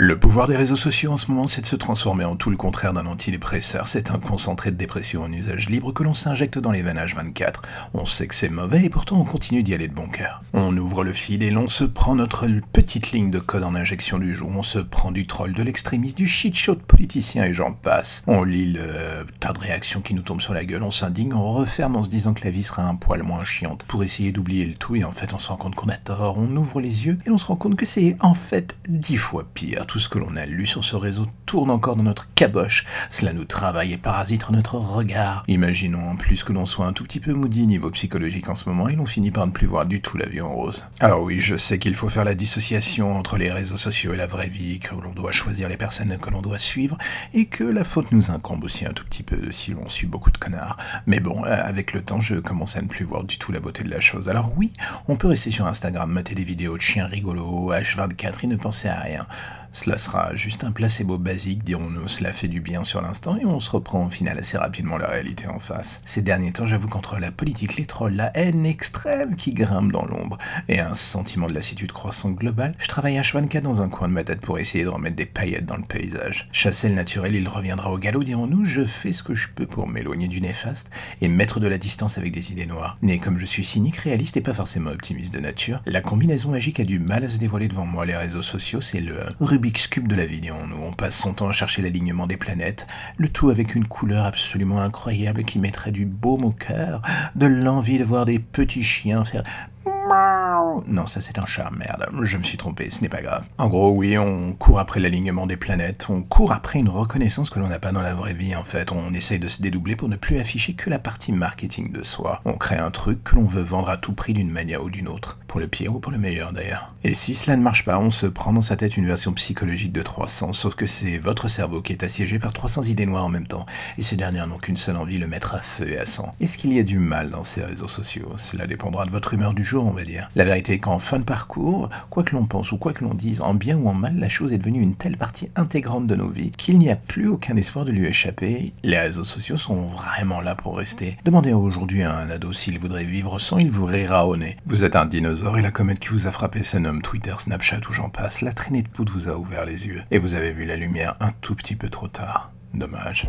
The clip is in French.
Le pouvoir des réseaux sociaux en ce moment, c'est de se transformer en tout le contraire d'un antidépresseur. C'est un concentré de dépression en usage libre que l'on s'injecte dans les veines 24 On sait que c'est mauvais et pourtant on continue d'y aller de bon cœur. On ouvre le fil et l'on se prend notre petite ligne de code en injection du jour. On se prend du troll, de l'extrémiste, du shit show de politicien et j'en passe. On lit le tas de réactions qui nous tombent sur la gueule, on s'indigne, on referme en se disant que la vie sera un poil moins chiante pour essayer d'oublier le tout et en fait on se rend compte qu'on a tort. On ouvre les yeux et on se rend compte que c'est en fait dix fois pire tout ce que l'on a lu sur ce réseau tourne encore dans notre caboche. Cela nous travaille et parasite notre regard. Imaginons en plus que l'on soit un tout petit peu moody niveau psychologique en ce moment et l'on finit par ne plus voir du tout la vie en rose. Alors oui, je sais qu'il faut faire la dissociation entre les réseaux sociaux et la vraie vie, que l'on doit choisir les personnes que l'on doit suivre et que la faute nous incombe aussi un tout petit peu si l'on suit beaucoup de connards. Mais bon, euh, avec le temps, je commence à ne plus voir du tout la beauté de la chose. Alors oui, on peut rester sur Instagram, mater des vidéos de chiens rigolos, H24 et ne penser à rien. Cela sera juste un placebo basique, dirons-nous, cela fait du bien sur l'instant et on se reprend au final assez rapidement la réalité en face. Ces derniers temps, j'avoue qu'entre la politique, les trolls, la haine extrême qui grimpe dans l'ombre et un sentiment de lassitude croissante globale, je travaille à 24 dans un coin de ma tête pour essayer de remettre des paillettes dans le paysage. Chasser le naturel, il reviendra au galop, dirons-nous, je fais ce que je peux pour m'éloigner du néfaste et mettre de la distance avec des idées noires. Mais comme je suis cynique, réaliste et pas forcément optimiste de nature, la combinaison magique a du mal à se dévoiler devant moi. Les réseaux sociaux, c'est le Rubik's Cube de la vie, nous On passe temps à chercher l'alignement des planètes, le tout avec une couleur absolument incroyable qui mettrait du baume au cœur, de l'envie de voir des petits chiens faire non, ça c'est un chat, merde, je me suis trompé, ce n'est pas grave. En gros, oui, on court après l'alignement des planètes, on court après une reconnaissance que l'on n'a pas dans la vraie vie en fait, on essaye de se dédoubler pour ne plus afficher que la partie marketing de soi. On crée un truc que l'on veut vendre à tout prix d'une manière ou d'une autre, pour le pire ou pour le meilleur d'ailleurs. Et si cela ne marche pas, on se prend dans sa tête une version psychologique de 300, sauf que c'est votre cerveau qui est assiégé par 300 idées noires en même temps, et ces dernières n'ont qu'une seule envie, le mettre à feu et à sang. Est-ce qu'il y a du mal dans ces réseaux sociaux? Cela dépendra de votre humeur du jour, on va dire. La vérité qu'en fin de parcours, quoi que l'on pense ou quoi que l'on dise, en bien ou en mal, la chose est devenue une telle partie intégrante de nos vies qu'il n'y a plus aucun espoir de lui échapper. Les réseaux sociaux sont vraiment là pour rester. Demandez aujourd'hui à un ado s'il voudrait vivre sans, il vous rira au nez. Vous êtes un dinosaure et la comète qui vous a frappé se nomme Twitter, Snapchat ou j'en passe. La traînée de poudre vous a ouvert les yeux et vous avez vu la lumière un tout petit peu trop tard. Dommage.